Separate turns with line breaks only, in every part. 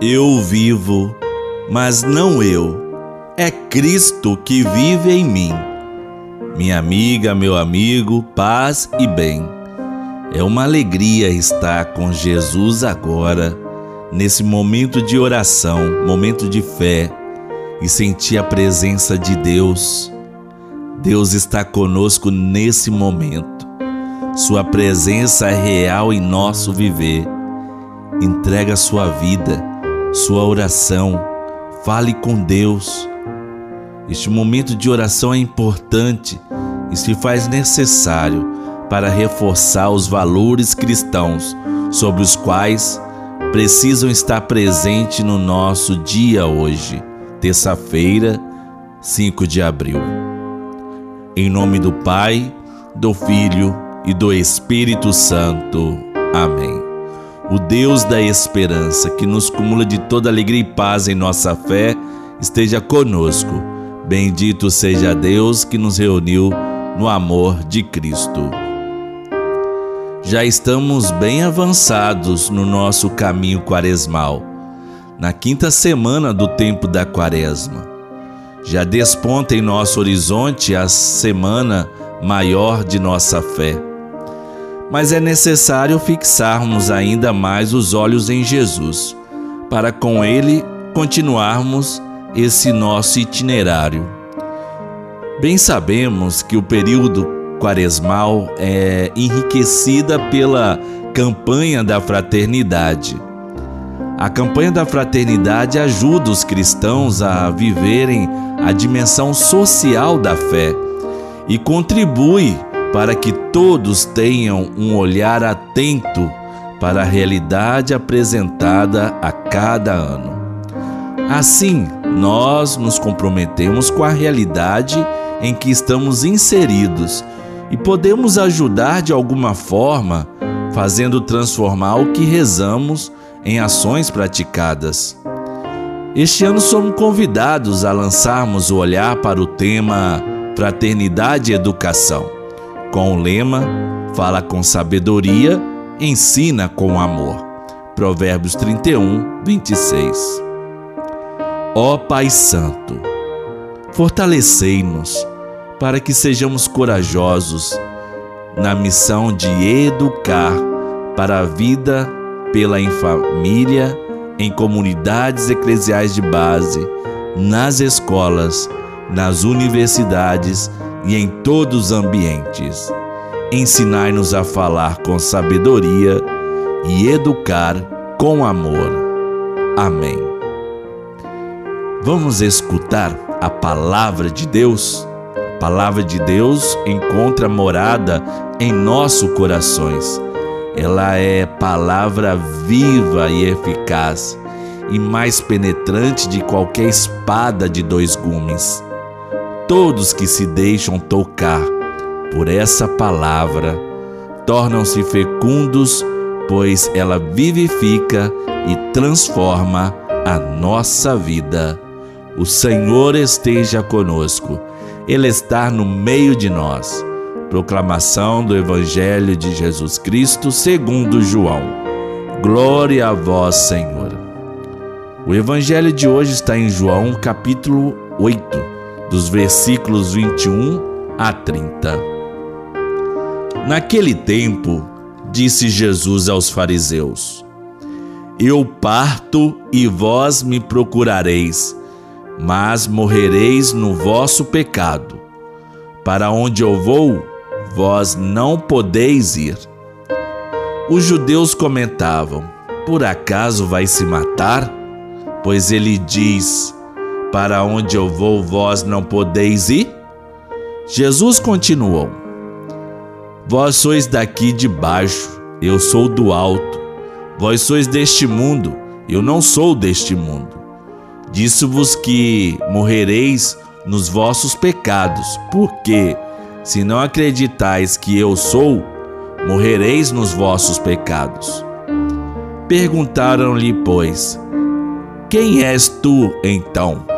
Eu vivo, mas não eu. É Cristo que vive em mim. Minha amiga, meu amigo, paz e bem. É uma alegria estar com Jesus agora, nesse momento de oração, momento de fé e sentir a presença de Deus. Deus está conosco nesse momento. Sua presença é real em nosso viver. Entrega sua vida sua oração, fale com Deus. Este momento de oração é importante e se faz necessário para reforçar os valores cristãos sobre os quais precisam estar presentes no nosso dia hoje, terça-feira, 5 de abril. Em nome do Pai, do Filho e do Espírito Santo. Amém o Deus da esperança, que nos cumula de toda alegria e paz em nossa fé, esteja conosco. Bendito seja Deus que nos reuniu no amor de Cristo. Já estamos bem avançados no nosso caminho quaresmal, na quinta semana do tempo da quaresma. Já desponta em nosso horizonte a semana maior de nossa fé mas é necessário fixarmos ainda mais os olhos em Jesus, para com Ele continuarmos esse nosso itinerário. Bem sabemos que o período quaresmal é enriquecida pela campanha da fraternidade. A campanha da fraternidade ajuda os cristãos a viverem a dimensão social da fé e contribui para que todos tenham um olhar atento para a realidade apresentada a cada ano. Assim, nós nos comprometemos com a realidade em que estamos inseridos e podemos ajudar de alguma forma, fazendo transformar o que rezamos em ações praticadas. Este ano somos convidados a lançarmos o olhar para o tema Fraternidade e Educação com o lema Fala com sabedoria, ensina com amor. Provérbios 31, 26. Ó Pai Santo, fortalecei-nos para que sejamos corajosos na missão de educar para a vida pela família, em comunidades eclesiais de base, nas escolas, nas universidades e em todos os ambientes. Ensinai-nos a falar com sabedoria e educar com amor. Amém. Vamos escutar a palavra de Deus? A palavra de Deus encontra morada em nossos corações. Ela é palavra viva e eficaz e mais penetrante de qualquer espada de dois gumes todos que se deixam tocar por essa palavra tornam-se fecundos, pois ela vivifica e transforma a nossa vida. O Senhor esteja conosco, Ele está no meio de nós. Proclamação do Evangelho de Jesus Cristo segundo João. Glória a vós, Senhor. O Evangelho de hoje está em João capítulo 8 dos versículos 21 a 30. Naquele tempo, disse Jesus aos fariseus: Eu parto e vós me procurareis, mas morrereis no vosso pecado. Para onde eu vou, vós não podeis ir. Os judeus comentavam: Por acaso vai se matar? Pois ele diz: para onde eu vou, vós não podeis ir? Jesus continuou: Vós sois daqui de baixo, eu sou do alto. Vós sois deste mundo, eu não sou deste mundo. Disse-vos que morrereis nos vossos pecados, porque, se não acreditais que eu sou, morrereis nos vossos pecados. Perguntaram-lhe, pois, quem és tu então?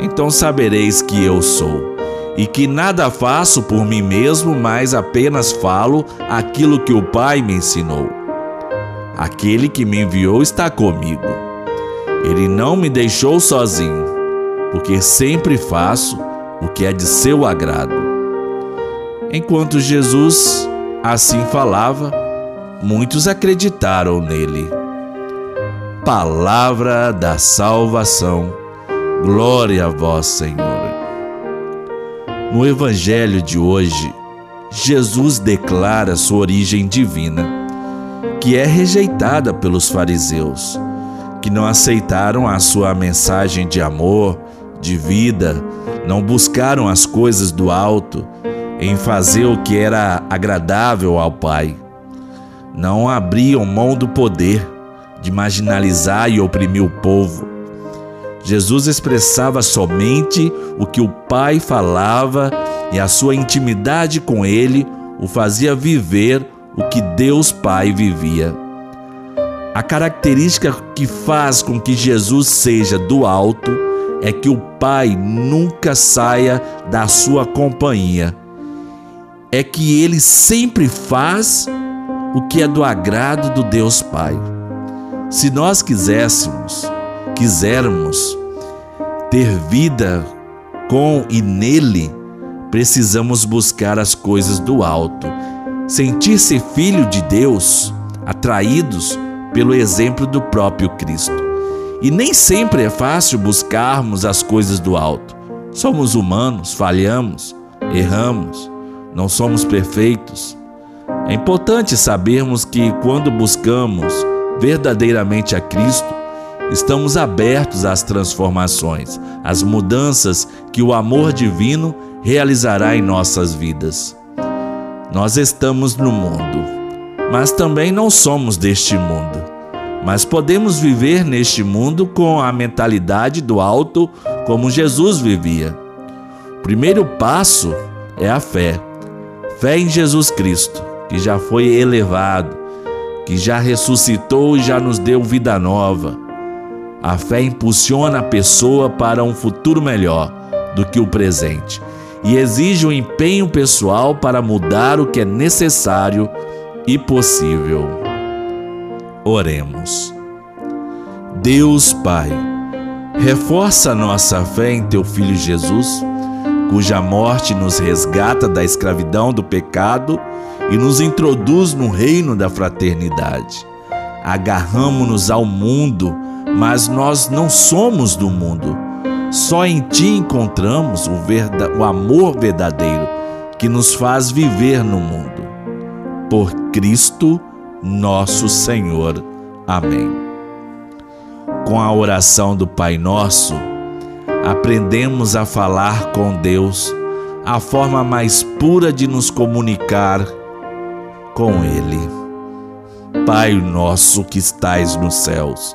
então sabereis que eu sou, e que nada faço por mim mesmo, mas apenas falo aquilo que o Pai me ensinou. Aquele que me enviou está comigo. Ele não me deixou sozinho, porque sempre faço o que é de seu agrado. Enquanto Jesus assim falava, muitos acreditaram nele. Palavra da salvação. Glória a vós, Senhor. No evangelho de hoje, Jesus declara sua origem divina, que é rejeitada pelos fariseus, que não aceitaram a sua mensagem de amor, de vida, não buscaram as coisas do alto em fazer o que era agradável ao Pai. Não abriam mão do poder de marginalizar e oprimir o povo. Jesus expressava somente o que o Pai falava e a sua intimidade com ele o fazia viver o que Deus Pai vivia. A característica que faz com que Jesus seja do alto é que o Pai nunca saia da sua companhia é que ele sempre faz o que é do agrado do Deus Pai. Se nós quiséssemos, quisermos ter vida com e nele, precisamos buscar as coisas do alto, sentir-se filho de Deus, atraídos pelo exemplo do próprio Cristo. E nem sempre é fácil buscarmos as coisas do alto. Somos humanos, falhamos, erramos não somos perfeitos. É importante sabermos que quando buscamos verdadeiramente a Cristo, estamos abertos às transformações, às mudanças que o amor divino realizará em nossas vidas. Nós estamos no mundo, mas também não somos deste mundo. Mas podemos viver neste mundo com a mentalidade do alto, como Jesus vivia. O primeiro passo é a fé. Fé em Jesus Cristo, que já foi elevado, que já ressuscitou e já nos deu vida nova. A fé impulsiona a pessoa para um futuro melhor do que o presente e exige um empenho pessoal para mudar o que é necessário e possível. Oremos. Deus Pai, reforça nossa fé em Teu Filho Jesus cuja morte nos resgata da escravidão do pecado e nos introduz no reino da fraternidade. Agarramo-nos ao mundo, mas nós não somos do mundo. Só em Ti encontramos o, o amor verdadeiro que nos faz viver no mundo. Por Cristo, nosso Senhor. Amém. Com a oração do Pai Nosso, aprendemos a falar com Deus, a forma mais pura de nos comunicar com Ele. Pai nosso que estais nos céus,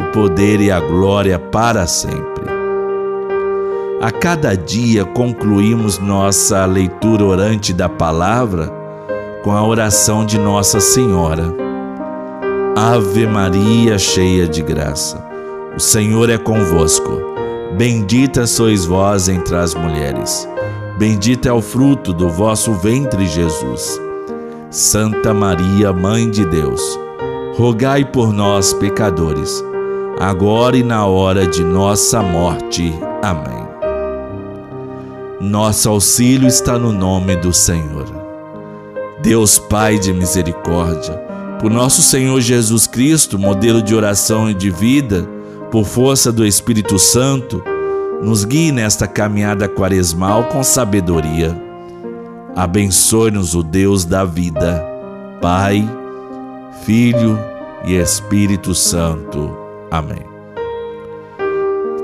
o poder e a glória para sempre. A cada dia concluímos nossa leitura orante da palavra com a oração de Nossa Senhora. Ave Maria, cheia de graça, o Senhor é convosco. Bendita sois vós entre as mulheres, bendito é o fruto do vosso ventre, Jesus. Santa Maria, Mãe de Deus, rogai por nós, pecadores, agora e na hora de nossa morte. Amém. Nosso auxílio está no nome do Senhor. Deus Pai de misericórdia, por nosso Senhor Jesus Cristo, modelo de oração e de vida, por força do Espírito Santo, nos guie nesta caminhada quaresmal com sabedoria. Abençoe-nos o Deus da vida, Pai, Filho e Espírito Santo. Amém.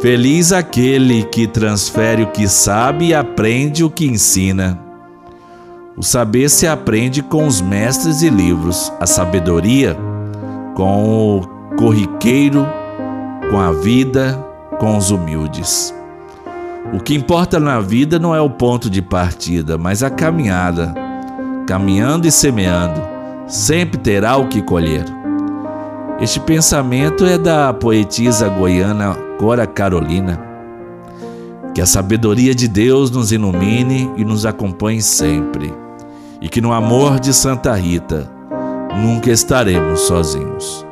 Feliz aquele que transfere o que sabe e aprende o que ensina. O saber se aprende com os mestres e livros, a sabedoria com o corriqueiro, com a vida, com os humildes. O que importa na vida não é o ponto de partida, mas a caminhada. Caminhando e semeando, sempre terá o que colher. Este pensamento é da poetisa goiana Cora Carolina. Que a sabedoria de Deus nos ilumine e nos acompanhe sempre, e que no amor de Santa Rita nunca estaremos sozinhos.